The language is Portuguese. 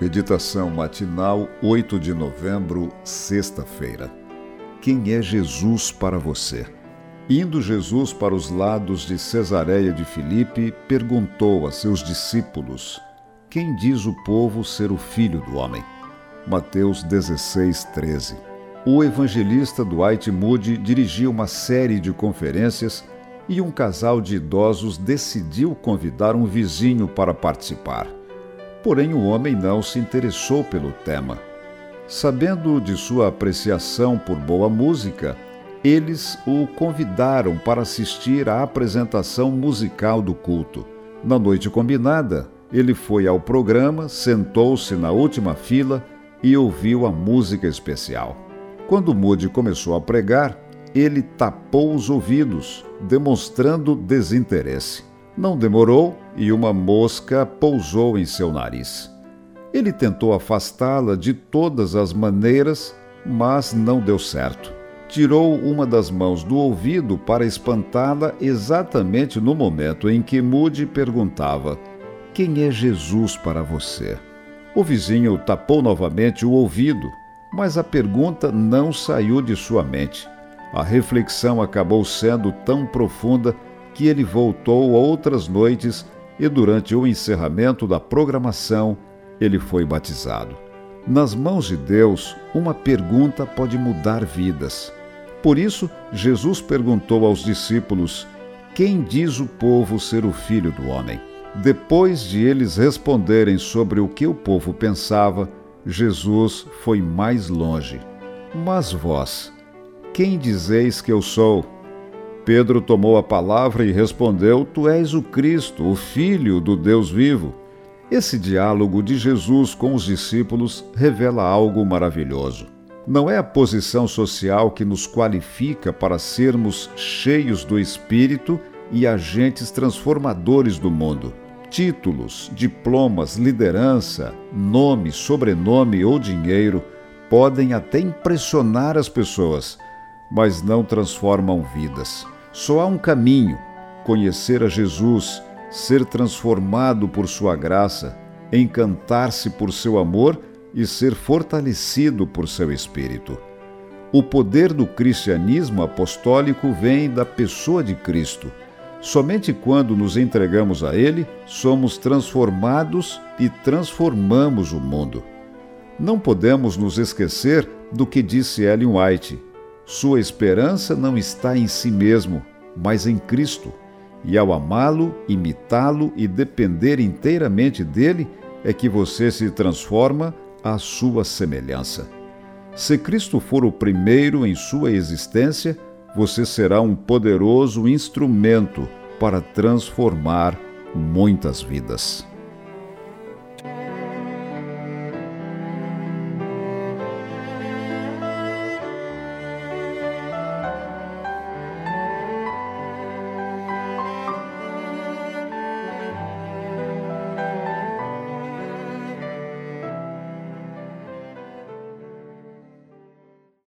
Meditação matinal, 8 de novembro, sexta-feira. Quem é Jesus para você? Indo Jesus para os lados de Cesareia de Filipe, perguntou a seus discípulos: Quem diz o povo ser o filho do homem? Mateus 16, 13. O evangelista Dwight Moody dirigia uma série de conferências e um casal de idosos decidiu convidar um vizinho para participar. Porém, o homem não se interessou pelo tema. Sabendo de sua apreciação por boa música, eles o convidaram para assistir à apresentação musical do culto. Na noite combinada, ele foi ao programa, sentou-se na última fila e ouviu a música especial. Quando Moody começou a pregar, ele tapou os ouvidos, demonstrando desinteresse. Não demorou e uma mosca pousou em seu nariz. Ele tentou afastá-la de todas as maneiras, mas não deu certo. Tirou uma das mãos do ouvido para espantá-la exatamente no momento em que Moody perguntava: Quem é Jesus para você? O vizinho tapou novamente o ouvido, mas a pergunta não saiu de sua mente. A reflexão acabou sendo tão profunda que ele voltou outras noites e, durante o encerramento da programação, ele foi batizado. Nas mãos de Deus, uma pergunta pode mudar vidas. Por isso, Jesus perguntou aos discípulos: Quem diz o povo ser o filho do homem? Depois de eles responderem sobre o que o povo pensava, Jesus foi mais longe. Mas vós, quem dizeis que eu sou? Pedro tomou a palavra e respondeu: Tu és o Cristo, o Filho do Deus vivo. Esse diálogo de Jesus com os discípulos revela algo maravilhoso. Não é a posição social que nos qualifica para sermos cheios do Espírito e agentes transformadores do mundo. Títulos, diplomas, liderança, nome, sobrenome ou dinheiro podem até impressionar as pessoas, mas não transformam vidas. Só há um caminho: conhecer a Jesus, ser transformado por Sua graça, encantar-se por seu amor e ser fortalecido por seu Espírito. O poder do cristianismo apostólico vem da pessoa de Cristo. Somente quando nos entregamos a Ele, somos transformados e transformamos o mundo. Não podemos nos esquecer do que disse Ellen White sua esperança não está em si mesmo, mas em Cristo. E ao amá-lo, imitá-lo e depender inteiramente dele, é que você se transforma à sua semelhança. Se Cristo for o primeiro em sua existência, você será um poderoso instrumento para transformar muitas vidas.